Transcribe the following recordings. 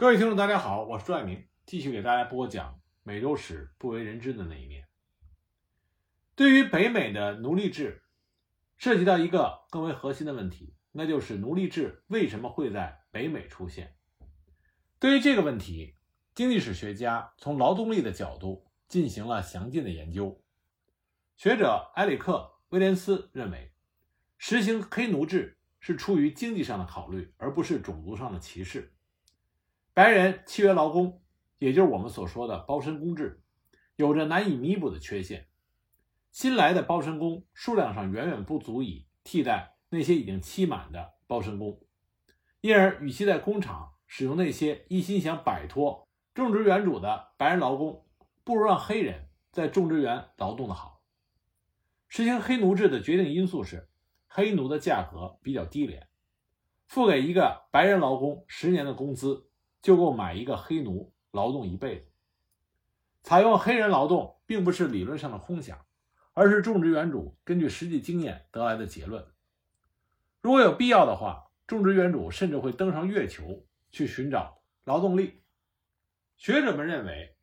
各位听众，大家好，我是朱爱明，继续给大家播讲美洲史不为人知的那一面。对于北美的奴隶制，涉及到一个更为核心的问题，那就是奴隶制为什么会在北美出现？对于这个问题，经济史学家从劳动力的角度进行了详尽的研究。学者埃里克·威廉斯认为，实行黑奴制是出于经济上的考虑，而不是种族上的歧视。白人契约劳工，也就是我们所说的包身工制，有着难以弥补的缺陷。新来的包身工数量上远远不足以替代那些已经期满的包身工，因而与其在工厂使用那些一心想摆脱种植园主的白人劳工，不如让黑人在种植园劳动的好。实行黑奴制的决定因素是，黑奴的价格比较低廉，付给一个白人劳工十年的工资。就够买一个黑奴劳动一辈子。采用黑人劳动并不是理论上的空想，而是种植园主根据实际经验得来的结论。如果有必要的话，种植园主甚至会登上月球去寻找劳动力。学者们认为，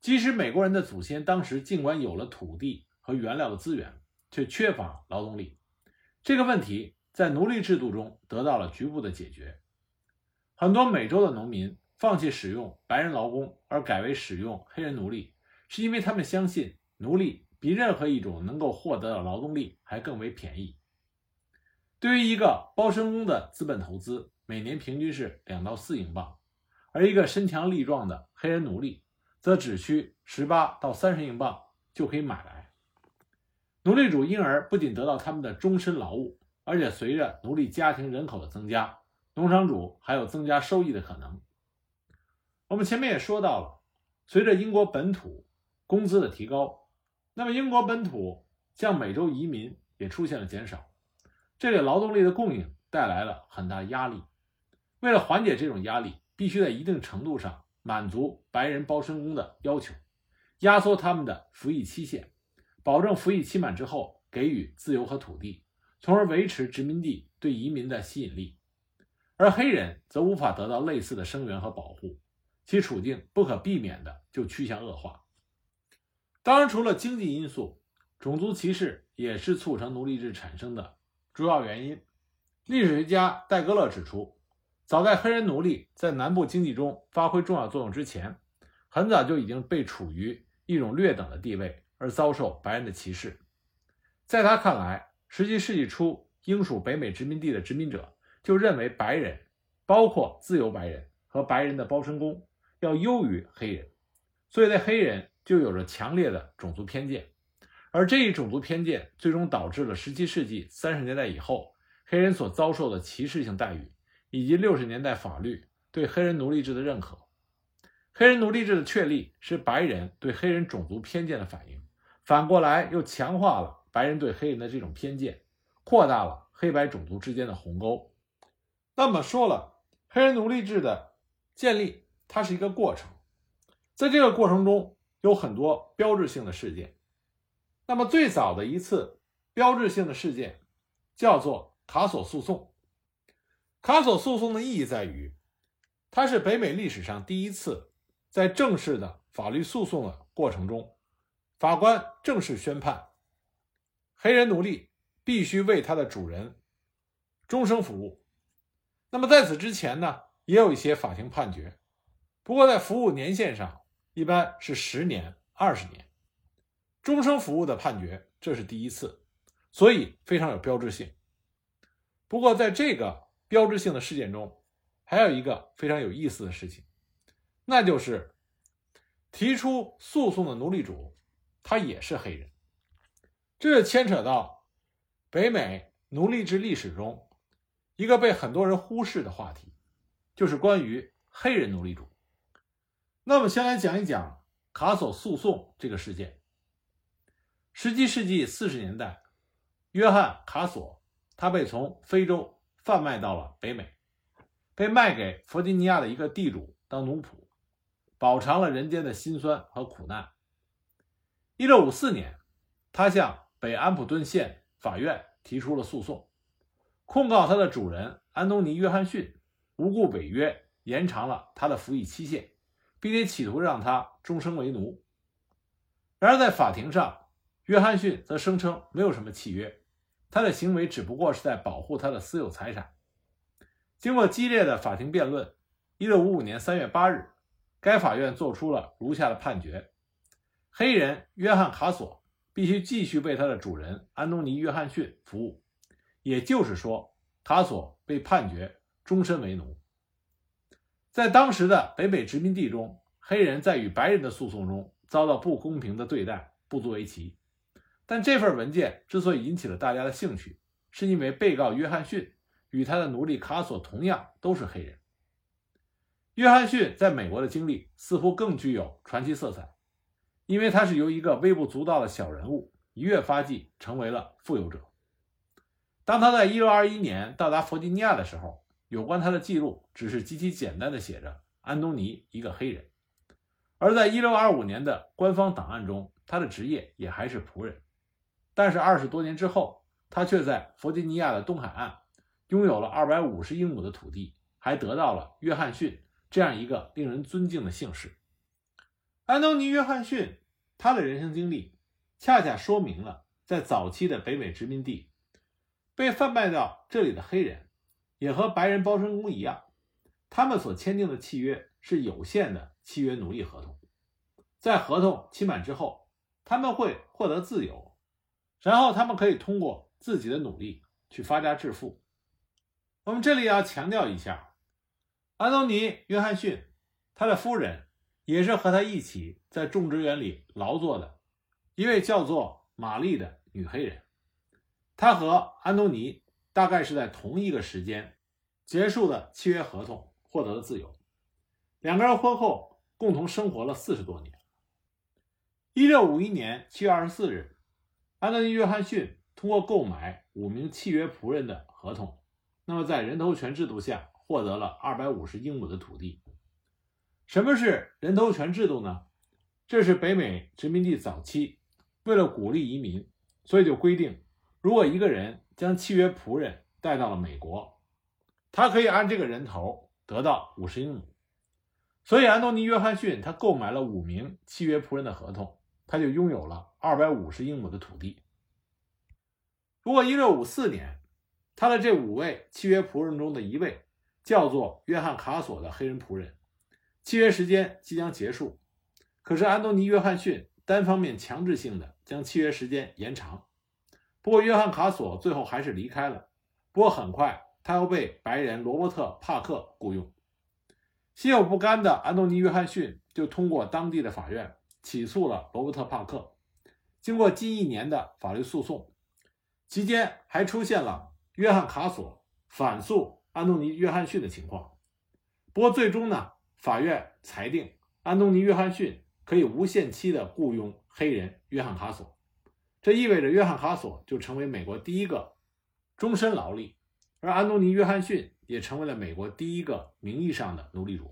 即使美国人的祖先当时尽管有了土地和原料的资源，却缺乏劳动力，这个问题在奴隶制度中得到了局部的解决。很多美洲的农民放弃使用白人劳工，而改为使用黑人奴隶，是因为他们相信奴隶比任何一种能够获得的劳动力还更为便宜。对于一个包身工的资本投资，每年平均是两到四英镑，而一个身强力壮的黑人奴隶，则只需十八到三十英镑就可以买来。奴隶主因而不仅得到他们的终身劳务，而且随着奴隶家庭人口的增加。农场主还有增加收益的可能。我们前面也说到了，随着英国本土工资的提高，那么英国本土向美洲移民也出现了减少，这给劳动力的供应带来了很大压力。为了缓解这种压力，必须在一定程度上满足白人包身工的要求，压缩他们的服役期限，保证服役期满之后给予自由和土地，从而维持殖民地对移民的吸引力。而黑人则无法得到类似的声援和保护，其处境不可避免的就趋向恶化。当然，除了经济因素，种族歧视也是促成奴隶制产生的主要原因。历史学家戴格勒指出，早在黑人奴隶在南部经济中发挥重要作用之前，很早就已经被处于一种劣等的地位，而遭受白人的歧视。在他看来，17世纪初英属北美殖民地的殖民者。就认为白人，包括自由白人和白人的包身工，要优于黑人，所以对黑人就有着强烈的种族偏见，而这一种族偏见最终导致了17世纪30年代以后黑人所遭受的歧视性待遇，以及60年代法律对黑人奴隶制的认可。黑人奴隶制的确立是白人对黑人种族偏见的反应，反过来又强化了白人对黑人的这种偏见，扩大了黑白种族之间的鸿沟。那么说了，黑人奴隶制的建立，它是一个过程，在这个过程中有很多标志性的事件。那么最早的一次标志性的事件叫做卡索诉讼。卡索诉讼的意义在于，它是北美历史上第一次在正式的法律诉讼的过程中，法官正式宣判，黑人奴隶必须为他的主人终生服务。那么在此之前呢，也有一些法庭判决，不过在服务年限上一般是十年、二十年，终生服务的判决这是第一次，所以非常有标志性。不过在这个标志性的事件中，还有一个非常有意思的事情，那就是提出诉讼的奴隶主他也是黑人，这牵扯到北美奴隶制历史中。一个被很多人忽视的话题，就是关于黑人奴隶主。那么，先来讲一讲卡索诉讼这个事件。十七世纪四十年代，约翰·卡索他被从非洲贩卖到了北美，被卖给弗吉尼亚的一个地主当奴仆，饱尝了人间的辛酸和苦难。一六五四年，他向北安普顿县法院提出了诉讼。控告他的主人安东尼·约翰逊无故违约，延长了他的服役期限，并且企图让他终生为奴。然而，在法庭上，约翰逊则声称没有什么契约，他的行为只不过是在保护他的私有财产。经过激烈的法庭辩论，1655年3月8日，该法院作出了如下的判决：黑人约翰·卡索必须继续为他的主人安东尼·约翰逊服务，也就是说，卡索被判决终身为奴。在当时的北美殖民地中，黑人在与白人的诉讼中遭到不公平的对待，不足为奇。但这份文件之所以引起了大家的兴趣，是因为被告约翰逊。与他的奴隶卡索同样都是黑人。约翰逊在美国的经历似乎更具有传奇色彩，因为他是由一个微不足道的小人物一跃发迹，成为了富有者。当他在1621年到达弗吉尼亚的时候，有关他的记录只是极其简单的写着“安东尼，一个黑人”，而在1625年的官方档案中，他的职业也还是仆人。但是二十多年之后，他却在弗吉尼亚的东海岸。拥有了二百五十英亩的土地，还得到了约翰逊这样一个令人尊敬的姓氏。安东尼·约翰逊，他的人生经历恰恰说明了，在早期的北美殖民地，被贩卖到这里的黑人，也和白人包身工一样，他们所签订的契约是有限的契约奴隶合同。在合同期满之后，他们会获得自由，然后他们可以通过自己的努力去发家致富。我们这里要强调一下，安东尼·约翰逊，他的夫人也是和他一起在种植园里劳作的一位叫做玛丽的女黑人。她和安东尼大概是在同一个时间结束的契约合同，获得了自由。两个人婚后共同生活了四十多年。一六五一年七月二十四日，安东尼·约翰逊通过购买五名契约仆人的合同。那么，在人头权制度下，获得了二百五十英亩的土地。什么是人头权制度呢？这是北美殖民地早期为了鼓励移民，所以就规定，如果一个人将契约仆人带到了美国，他可以按这个人头得到五十英亩。所以，安东尼·约翰逊他购买了五名契约仆人的合同，他就拥有了二百五十英亩的土地。不过，一六五四年。他的这五位契约仆人中的一位，叫做约翰·卡索的黑人仆人，契约时间即将结束，可是安东尼·约翰逊单方面强制性的将契约时间延长。不过，约翰·卡索最后还是离开了。不过，很快他又被白人罗伯特·帕克雇佣。心有不甘的安东尼·约翰逊就通过当地的法院起诉了罗伯特·帕克。经过近一年的法律诉讼，期间还出现了。约翰·卡索反诉安东尼·约翰逊的情况，不过最终呢，法院裁定安东尼·约翰逊可以无限期的雇佣黑人约翰·卡索，这意味着约翰·卡索就成为美国第一个终身劳力，而安东尼·约翰逊也成为了美国第一个名义上的奴隶主。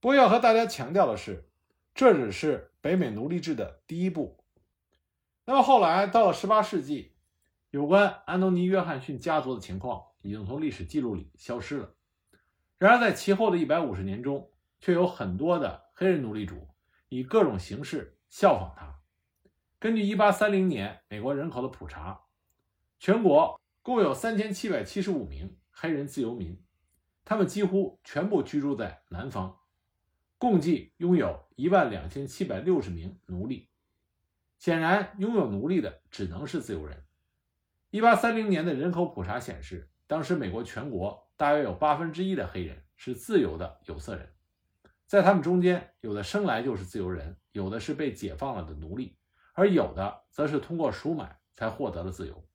不过要和大家强调的是，这只是北美奴隶制的第一步。那么后来到了18世纪。有关安东尼·约翰逊家族的情况已经从历史记录里消失了。然而，在其后的一百五十年中，却有很多的黑人奴隶主以各种形式效仿他。根据1830年美国人口的普查，全国共有3775名黑人自由民，他们几乎全部居住在南方，共计拥有一万两千七百六十名奴隶。显然，拥有奴隶的只能是自由人。一八三零年的人口普查显示，当时美国全国大约有八分之一的黑人是自由的有色人，在他们中间，有的生来就是自由人，有的是被解放了的奴隶，而有的则是通过赎买才获得了自由。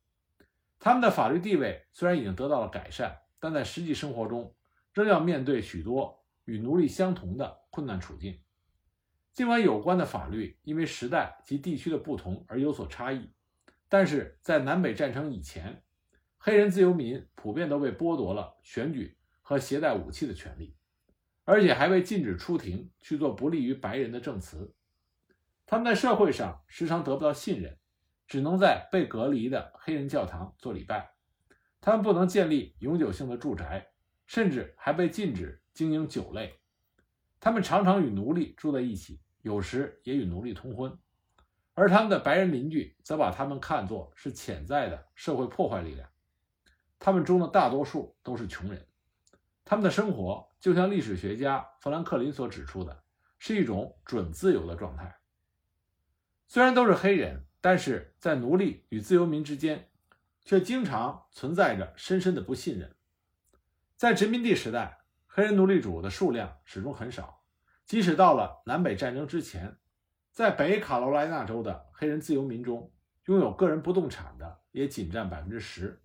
他们的法律地位虽然已经得到了改善，但在实际生活中仍要面对许多与奴隶相同的困难处境。尽管有关的法律因为时代及地区的不同而有所差异。但是在南北战争以前，黑人自由民普遍都被剥夺了选举和携带武器的权利，而且还被禁止出庭去做不利于白人的证词。他们在社会上时常得不到信任，只能在被隔离的黑人教堂做礼拜。他们不能建立永久性的住宅，甚至还被禁止经营酒类，他们常常与奴隶住在一起，有时也与奴隶通婚，而他们的白人邻居则把他们看作是潜在的社会破坏力量。他们中的大多数都是穷人，他们的生活就像历史学家富兰克林所指出的，是一种准自由的状态。虽然都是黑人，但是在奴隶与自由民之间，却经常存在着深深的不信任。在殖民地时代，黑人奴隶主的数量始终很少，即使到了南北战争之前，在北卡罗来纳州的黑人自由民中，拥有个人不动产的也仅占百分之十。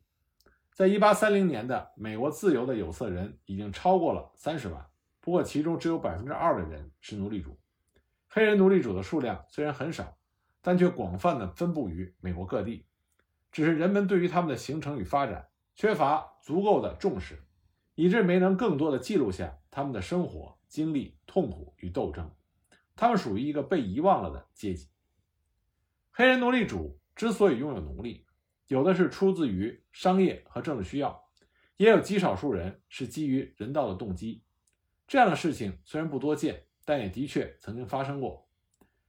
在一八三零年的美国，自由的有色人已经超过了三十万，不过其中只有百分之二的人是奴隶主。黑人奴隶主的数量虽然很少，但却广泛的分布于美国各地，只是人们对于他们的形成与发展缺乏足够的重视。以致没能更多的记录下他们的生活经历、痛苦与斗争。他们属于一个被遗忘了的阶级。黑人奴隶主之所以拥有奴隶，有的是出自于商业和政治需要，也有极少数人是基于人道的动机。这样的事情虽然不多见，但也的确曾经发生过。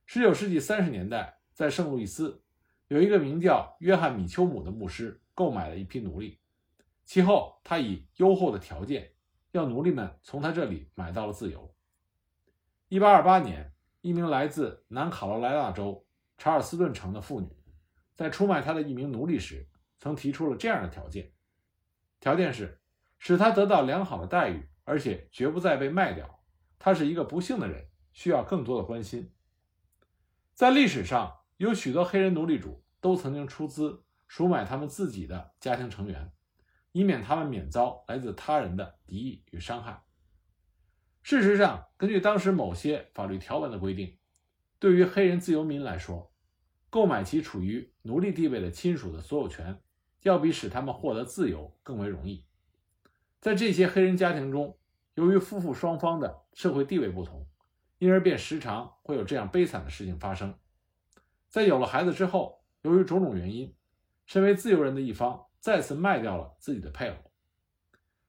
19世纪30年代，在圣路易斯，有一个名叫约翰·米丘姆的牧师购买了一批奴隶。其后，他以优厚的条件，要奴隶们从他这里买到了自由。1828年，一名来自南卡罗来纳州查尔斯顿城的妇女，在出卖她的一名奴隶时，曾提出了这样的条件：条件是使他得到良好的待遇，而且绝不再被卖掉。他是一个不幸的人，需要更多的关心。在历史上，有许多黑人奴隶主都曾经出资赎买他们自己的家庭成员。以免他们免遭来自他人的敌意与伤害。事实上，根据当时某些法律条文的规定，对于黑人自由民来说，购买其处于奴隶地位的亲属的所有权，要比使他们获得自由更为容易。在这些黑人家庭中，由于夫妇双方的社会地位不同，因而便时常会有这样悲惨的事情发生：在有了孩子之后，由于种种原因，身为自由人的一方。再次卖掉了自己的配偶。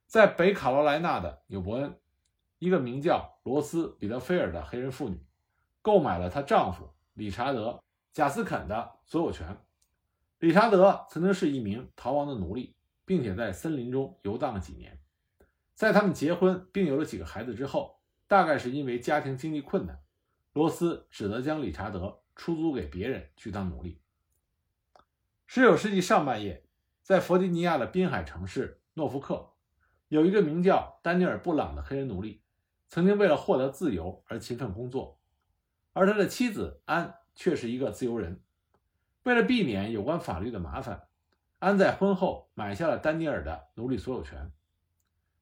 在北卡罗来纳的纽伯恩，一个名叫罗斯·彼得菲尔的黑人妇女，购买了她丈夫理查德·贾斯肯的所有权。理查德曾经是一名逃亡的奴隶，并且在森林中游荡了几年。在他们结婚并有了几个孩子之后，大概是因为家庭经济困难，罗斯只得将理查德出租给别人去当奴隶。十九世纪上半叶。在弗吉尼亚的滨海城市诺福克，有一个名叫丹尼尔·布朗的黑人奴隶，曾经为了获得自由而勤奋工作，而他的妻子安却是一个自由人。为了避免有关法律的麻烦，安在婚后买下了丹尼尔的奴隶所有权。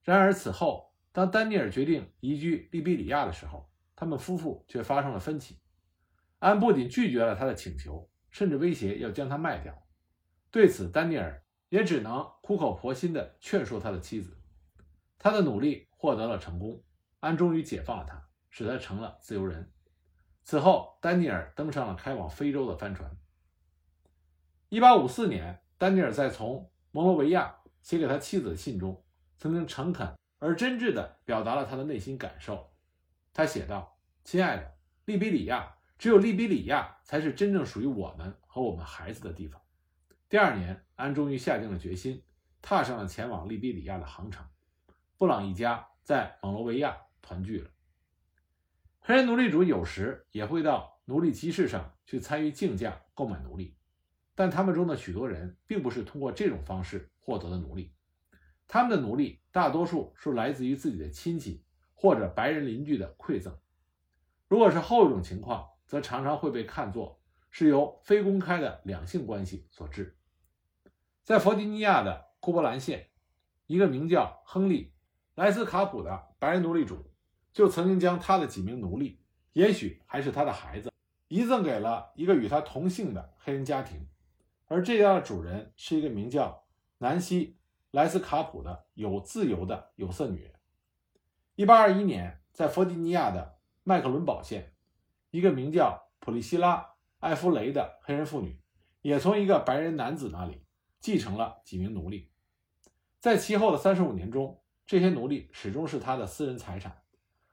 然而此后，当丹尼尔决定移居利比里亚的时候，他们夫妇却发生了分歧。安不仅拒绝了他的请求，甚至威胁要将他卖掉。对此，丹尼尔。也只能苦口婆心地劝说他的妻子，他的努力获得了成功，安终于解放了他，使他成了自由人。此后，丹尼尔登上了开往非洲的帆船。1854年，丹尼尔在从蒙罗维亚写给他妻子的信中，曾经诚恳而真挚地表达了他的内心感受。他写道：“亲爱的，利比里亚，只有利比里亚才是真正属于我们和我们孩子的地方。”第二年，安终于下定了决心，踏上了前往利比里亚的航程。布朗一家在蒙罗维亚团聚了。黑人奴隶主有时也会到奴隶集市上去参与竞价购买奴隶，但他们中的许多人并不是通过这种方式获得的奴隶。他们的奴隶大多数是来自于自己的亲戚或者白人邻居的馈赠。如果是后一种情况，则常常会被看作是由非公开的两性关系所致。在弗吉尼亚的库伯兰县，一个名叫亨利·莱斯卡普的白人奴隶主，就曾经将他的几名奴隶，也许还是他的孩子，遗赠给了一个与他同姓的黑人家庭，而这家的主人是一个名叫南希·莱斯卡普的有自由的有色女人。1821年，在弗吉尼亚的麦克伦堡县，一个名叫普利希拉·艾弗雷的黑人妇女，也从一个白人男子那里。继承了几名奴隶，在其后的三十五年中，这些奴隶始终是他的私人财产，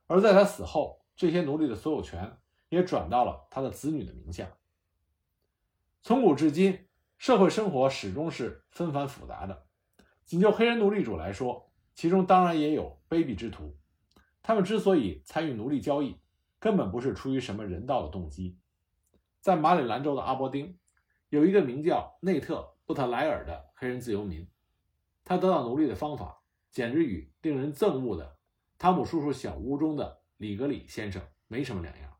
而在他死后，这些奴隶的所有权也转到了他的子女的名下。从古至今，社会生活始终是纷繁复杂的。仅就黑人奴隶主来说，其中当然也有卑鄙之徒。他们之所以参与奴隶交易，根本不是出于什么人道的动机。在马里兰州的阿伯丁，有一个名叫内特·布特莱尔的黑人自由民，他得到奴隶的方法简直与令人憎恶的汤姆叔叔小屋中的里格里先生没什么两样。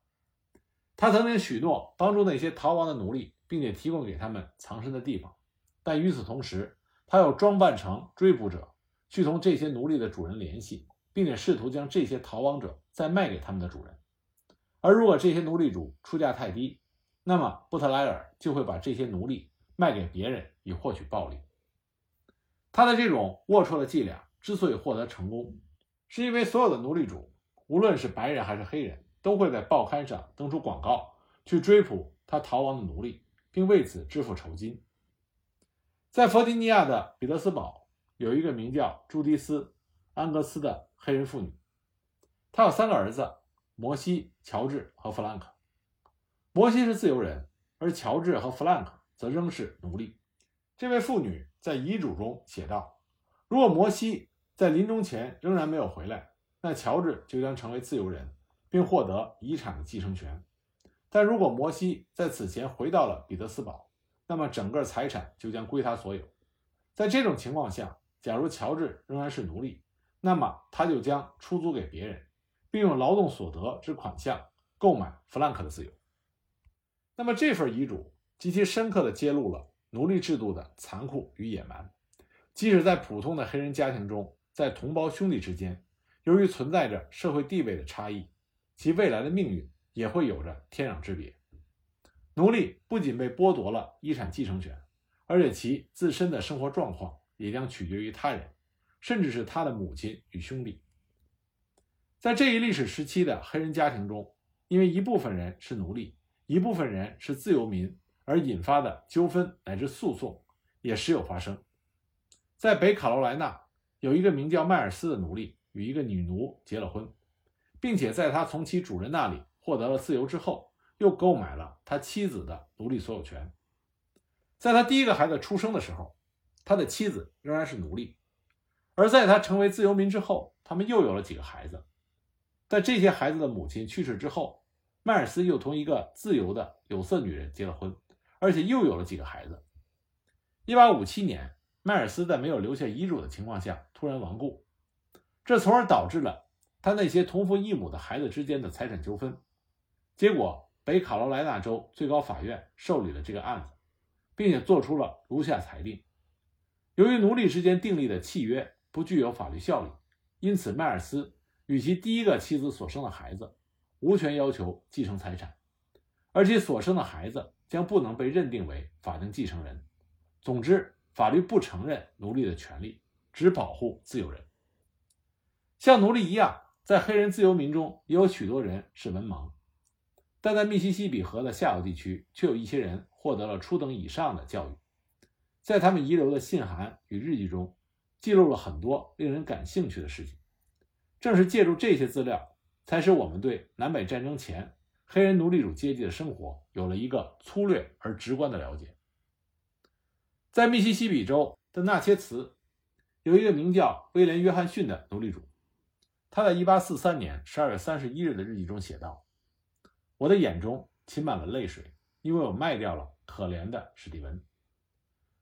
他曾经许诺帮助那些逃亡的奴隶，并且提供给他们藏身的地方，但与此同时，他又装扮成追捕者，去同这些奴隶的主人联系，并且试图将这些逃亡者再卖给他们的主人。而如果这些奴隶主出价太低，那么布特莱尔就会把这些奴隶卖给别人以获取暴利。他的这种龌龊的伎俩之所以获得成功，是因为所有的奴隶主，无论是白人还是黑人，都会在报刊上登出广告，去追捕他逃亡的奴隶，并为此支付酬金。在弗吉尼亚的彼得斯堡，有一个名叫朱迪斯·安格斯的黑人妇女，她有三个儿子：摩西、乔治和弗兰克。摩西是自由人，而乔治和弗兰克则仍是奴隶。这位妇女在遗嘱中写道：“如果摩西在临终前仍然没有回来，那乔治就将成为自由人，并获得遗产的继承权；但如果摩西在此前回到了彼得斯堡，那么整个财产就将归他所有。在这种情况下，假如乔治仍然是奴隶，那么他就将出租给别人，并用劳动所得之款项购买弗兰克的自由。”那么这份遗嘱极其深刻地揭露了奴隶制度的残酷与野蛮。即使在普通的黑人家庭中，在同胞兄弟之间，由于存在着社会地位的差异，其未来的命运也会有着天壤之别。奴隶不仅被剥夺了遗产继承权，而且其自身的生活状况也将取决于他人，甚至是他的母亲与兄弟。在这一历史时期的黑人家庭中，因为一部分人是奴隶。一部分人是自由民而引发的纠纷乃至诉讼也时有发生。在北卡罗来纳，有一个名叫迈尔斯的奴隶与一个女奴结了婚，并且在他从其主人那里获得了自由之后，又购买了他妻子的奴隶所有权。在他第一个孩子出生的时候，他的妻子仍然是奴隶；而在他成为自由民之后，他们又有了几个孩子。在这些孩子的母亲去世之后，迈尔斯又同一个自由的有色女人结了婚，而且又有了几个孩子。1857年，迈尔斯在没有留下遗嘱的情况下突然亡故，这从而导致了他那些同父异母的孩子之间的财产纠纷。结果，北卡罗来纳州最高法院受理了这个案子，并且做出了如下裁定：由于奴隶之间订立的契约不具有法律效力，因此迈尔斯与其第一个妻子所生的孩子。无权要求继承财产，而其所生的孩子将不能被认定为法定继承人。总之，法律不承认奴隶的权利，只保护自由人。像奴隶一样，在黑人自由民中也有许多人是文盲，但在密西西比河的下游地区，却有一些人获得了初等以上的教育。在他们遗留的信函与日记中，记录了很多令人感兴趣的事情。正是借助这些资料。才使我们对南北战争前黑人奴隶主阶级的生活有了一个粗略而直观的了解。在密西西比州的纳切茨，有一个名叫威廉·约翰逊的奴隶主，他在1843年12月31日的日记中写道：“我的眼中噙满了泪水，因为我卖掉了可怜的史蒂文。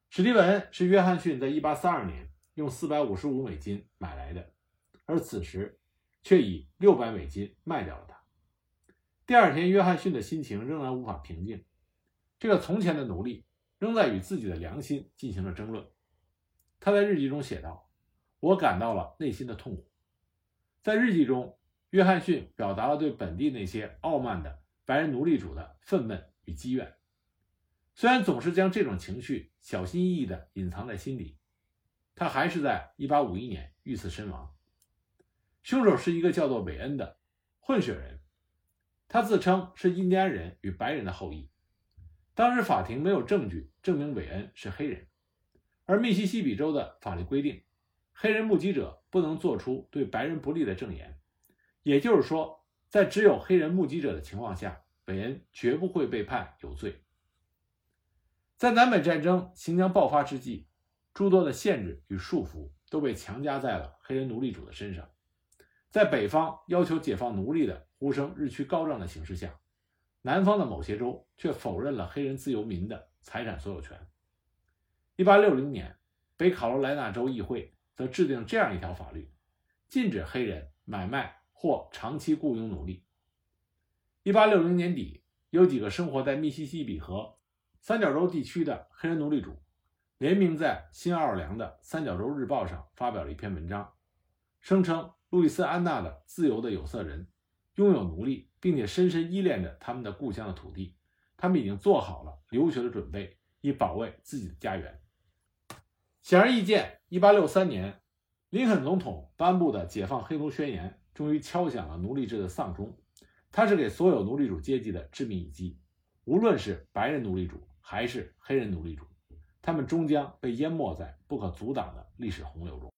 史蒂文是约翰逊在1832年用455美金买来的，而此时。”却以六百美金卖掉了他。第二天，约翰逊的心情仍然无法平静。这个从前的奴隶仍在与自己的良心进行着争论。他在日记中写道：“我感到了内心的痛苦。”在日记中，约翰逊表达了对本地那些傲慢的白人奴隶主的愤懑与积怨。虽然总是将这种情绪小心翼翼地隐藏在心底，他还是在1851年遇刺身亡。凶手是一个叫做韦恩的混血人，他自称是印第安人与白人的后裔。当时法庭没有证据证明韦恩是黑人，而密西西比州的法律规定，黑人目击者不能做出对白人不利的证言，也就是说，在只有黑人目击者的情况下，韦恩绝不会被判有罪。在南北战争行将爆发之际，诸多的限制与束缚都被强加在了黑人奴隶主的身上。在北方要求解放奴隶的呼声日趋高涨的形势下，南方的某些州却否认了黑人自由民的财产所有权。1860年，北卡罗来纳州议会则制定这样一条法律，禁止黑人买卖或长期雇佣奴隶。1860年底，有几个生活在密西西比河三角洲地区的黑人奴隶主，联名在新奥尔良的《三角洲日报》上发表了一篇文章，声称路易斯安那的自由的有色人拥有奴隶，并且深深依恋着他们的故乡的土地，他们已经做好了留学的准备，以保卫自己的家园。显而易见，1863年，林肯总统颁布的解放黑奴宣言终于敲响了奴隶制的丧钟，它是给所有奴隶主阶级的致命一击，无论是白人奴隶主。还是黑人奴隶主，他们终将被淹没在不可阻挡的历史洪流中。